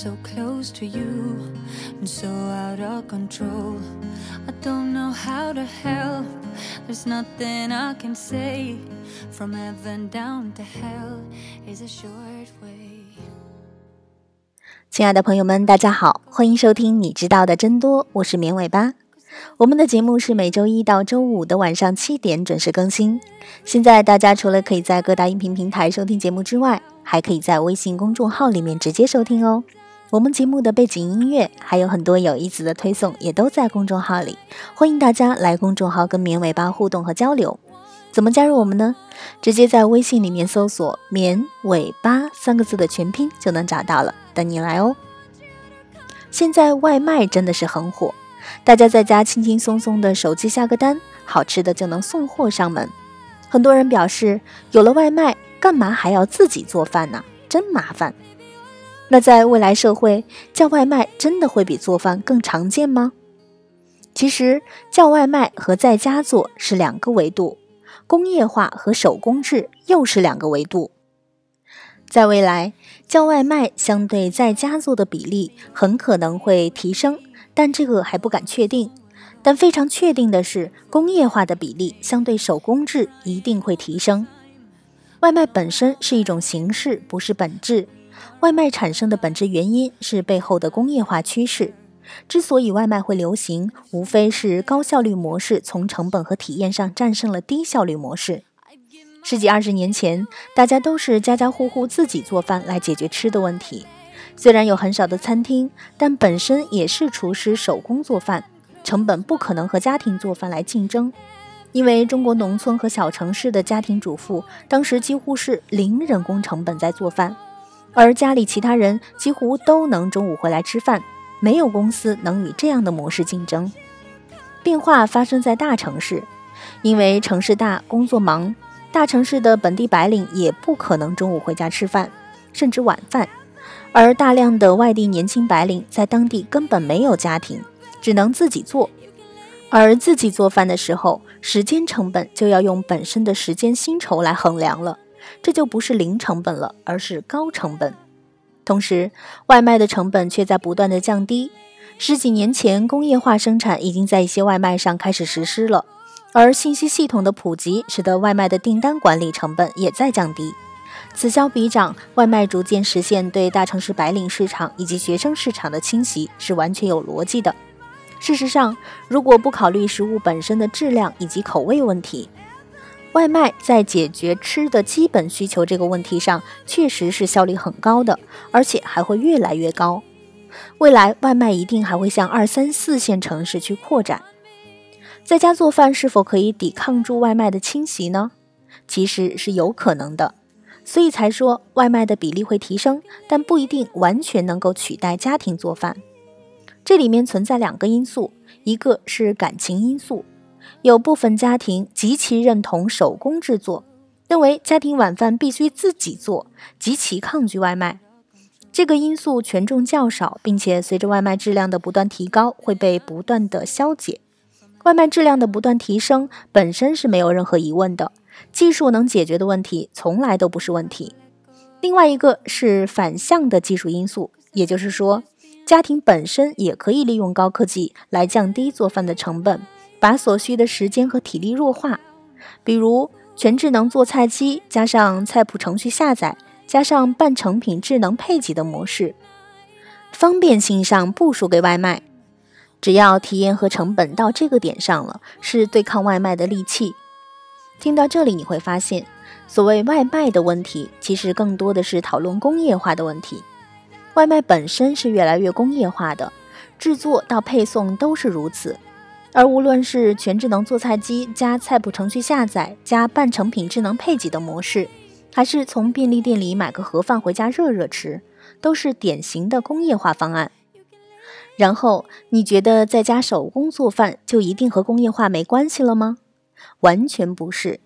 So close to you and so out of control. I don't know how to help, there's nothing I can say. From heaven down to hell is a short way. 亲爱的朋友们，大家好，欢迎收听你知道的真多，我是绵尾巴。我们的节目是每周一到周五的晚上七点准时更新。现在大家除了可以在各大音频平台收听节目之外，还可以在微信公众号里面直接收听哦。我们节目的背景音乐还有很多有意思的推送，也都在公众号里。欢迎大家来公众号跟绵尾巴互动和交流。怎么加入我们呢？直接在微信里面搜索“绵尾巴”三个字的全拼就能找到了，等你来哦。现在外卖真的是很火。大家在家轻轻松松的手机下个单，好吃的就能送货上门。很多人表示，有了外卖，干嘛还要自己做饭呢？真麻烦。那在未来社会，叫外卖真的会比做饭更常见吗？其实，叫外卖和在家做是两个维度，工业化和手工制又是两个维度。在未来，叫外卖相对在家做的比例很可能会提升。但这个还不敢确定，但非常确定的是，工业化的比例相对手工制一定会提升。外卖本身是一种形式，不是本质。外卖产生的本质原因是背后的工业化趋势。之所以外卖会流行，无非是高效率模式从成本和体验上战胜了低效率模式。十几二十年前，大家都是家家户户自己做饭来解决吃的问题。虽然有很少的餐厅，但本身也是厨师手工做饭，成本不可能和家庭做饭来竞争。因为中国农村和小城市的家庭主妇当时几乎是零人工成本在做饭，而家里其他人几乎都能中午回来吃饭，没有公司能与这样的模式竞争。变化发生在大城市，因为城市大，工作忙，大城市的本地白领也不可能中午回家吃饭，甚至晚饭。而大量的外地年轻白领在当地根本没有家庭，只能自己做。而自己做饭的时候，时间成本就要用本身的时间薪酬来衡量了，这就不是零成本了，而是高成本。同时，外卖的成本却在不断的降低。十几年前，工业化生产已经在一些外卖上开始实施了，而信息系统的普及，使得外卖的订单管理成本也在降低。此消彼长，外卖逐渐实现对大城市白领市场以及学生市场的侵袭，是完全有逻辑的。事实上，如果不考虑食物本身的质量以及口味问题，外卖在解决吃的基本需求这个问题上，确实是效率很高的，而且还会越来越高。未来，外卖一定还会向二三四线城市去扩展。在家做饭是否可以抵抗住外卖的侵袭呢？其实是有可能的。所以才说外卖的比例会提升，但不一定完全能够取代家庭做饭。这里面存在两个因素，一个是感情因素，有部分家庭极其认同手工制作，认为家庭晚饭必须自己做，极其抗拒外卖。这个因素权重较少，并且随着外卖质量的不断提高，会被不断的消解。外卖质量的不断提升本身是没有任何疑问的。技术能解决的问题从来都不是问题。另外一个是反向的技术因素，也就是说，家庭本身也可以利用高科技来降低做饭的成本，把所需的时间和体力弱化。比如全智能做菜机，加上菜谱程序下载，加上半成品智能配给的模式，方便性上部署给外卖。只要体验和成本到这个点上了，是对抗外卖的利器。听到这里，你会发现，所谓外卖的问题，其实更多的是讨论工业化的问题。外卖本身是越来越工业化的，制作到配送都是如此。而无论是全智能做菜机加菜谱程序下载加半成品智能配给的模式，还是从便利店里买个盒饭回家热热吃，都是典型的工业化方案。然后，你觉得在家手工做饭就一定和工业化没关系了吗？完全不是，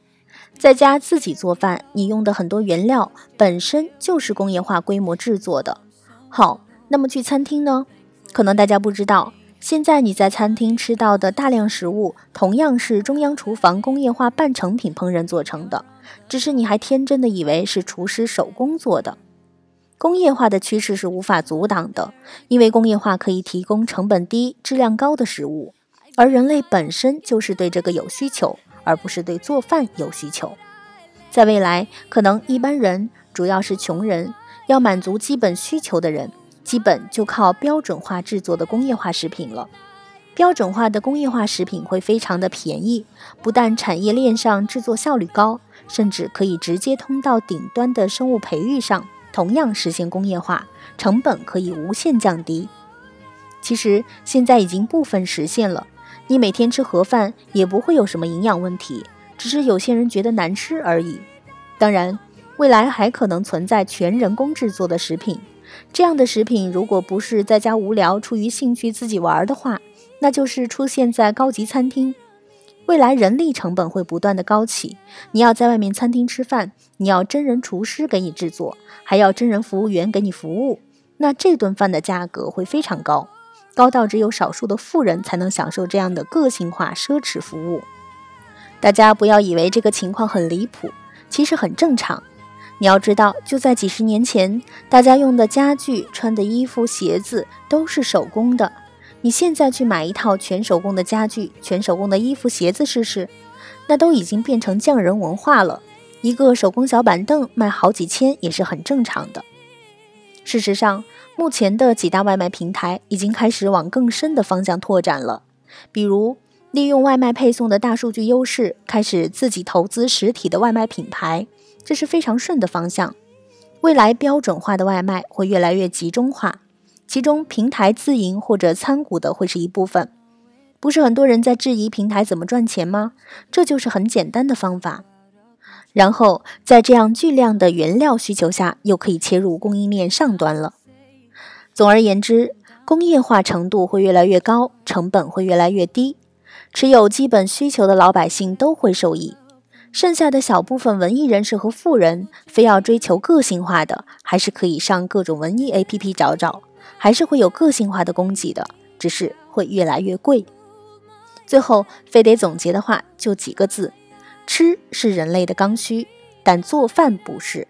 在家自己做饭，你用的很多原料本身就是工业化规模制作的。好，那么去餐厅呢？可能大家不知道，现在你在餐厅吃到的大量食物，同样是中央厨房工业化半成品烹饪做成的，只是你还天真的以为是厨师手工做的。工业化的趋势是无法阻挡的，因为工业化可以提供成本低、质量高的食物，而人类本身就是对这个有需求，而不是对做饭有需求。在未来，可能一般人，主要是穷人，要满足基本需求的人，基本就靠标准化制作的工业化食品了。标准化的工业化食品会非常的便宜，不但产业链上制作效率高，甚至可以直接通到顶端的生物培育上。同样实现工业化，成本可以无限降低。其实现在已经部分实现了，你每天吃盒饭也不会有什么营养问题，只是有些人觉得难吃而已。当然，未来还可能存在全人工制作的食品，这样的食品如果不是在家无聊出于兴趣自己玩的话，那就是出现在高级餐厅。未来人力成本会不断的高起，你要在外面餐厅吃饭，你要真人厨师给你制作，还要真人服务员给你服务，那这顿饭的价格会非常高，高到只有少数的富人才能享受这样的个性化奢侈服务。大家不要以为这个情况很离谱，其实很正常。你要知道，就在几十年前，大家用的家具、穿的衣服、鞋子都是手工的。你现在去买一套全手工的家具、全手工的衣服、鞋子试试，那都已经变成匠人文化了。一个手工小板凳卖好几千也是很正常的。事实上，目前的几大外卖平台已经开始往更深的方向拓展了，比如利用外卖配送的大数据优势，开始自己投资实体的外卖品牌，这是非常顺的方向。未来标准化的外卖会越来越集中化。其中，平台自营或者参股的会是一部分。不是很多人在质疑平台怎么赚钱吗？这就是很简单的方法。然后，在这样巨量的原料需求下，又可以切入供应链上端了。总而言之，工业化程度会越来越高，成本会越来越低，持有基本需求的老百姓都会受益。剩下的小部分文艺人士和富人，非要追求个性化的，还是可以上各种文艺 APP 找找。还是会有个性化的供给的，只是会越来越贵。最后，非得总结的话，就几个字：吃是人类的刚需，但做饭不是。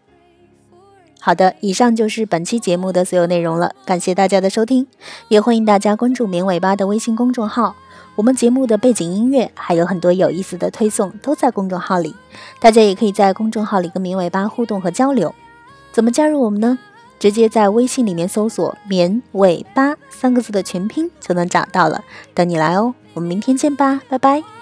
好的，以上就是本期节目的所有内容了，感谢大家的收听，也欢迎大家关注“绵尾巴”的微信公众号。我们节目的背景音乐还有很多有意思的推送都在公众号里，大家也可以在公众号里跟绵尾巴互动和交流。怎么加入我们呢？直接在微信里面搜索“绵尾巴”三个字的全拼就能找到了，等你来哦！我们明天见吧，拜拜。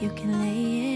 you can lay it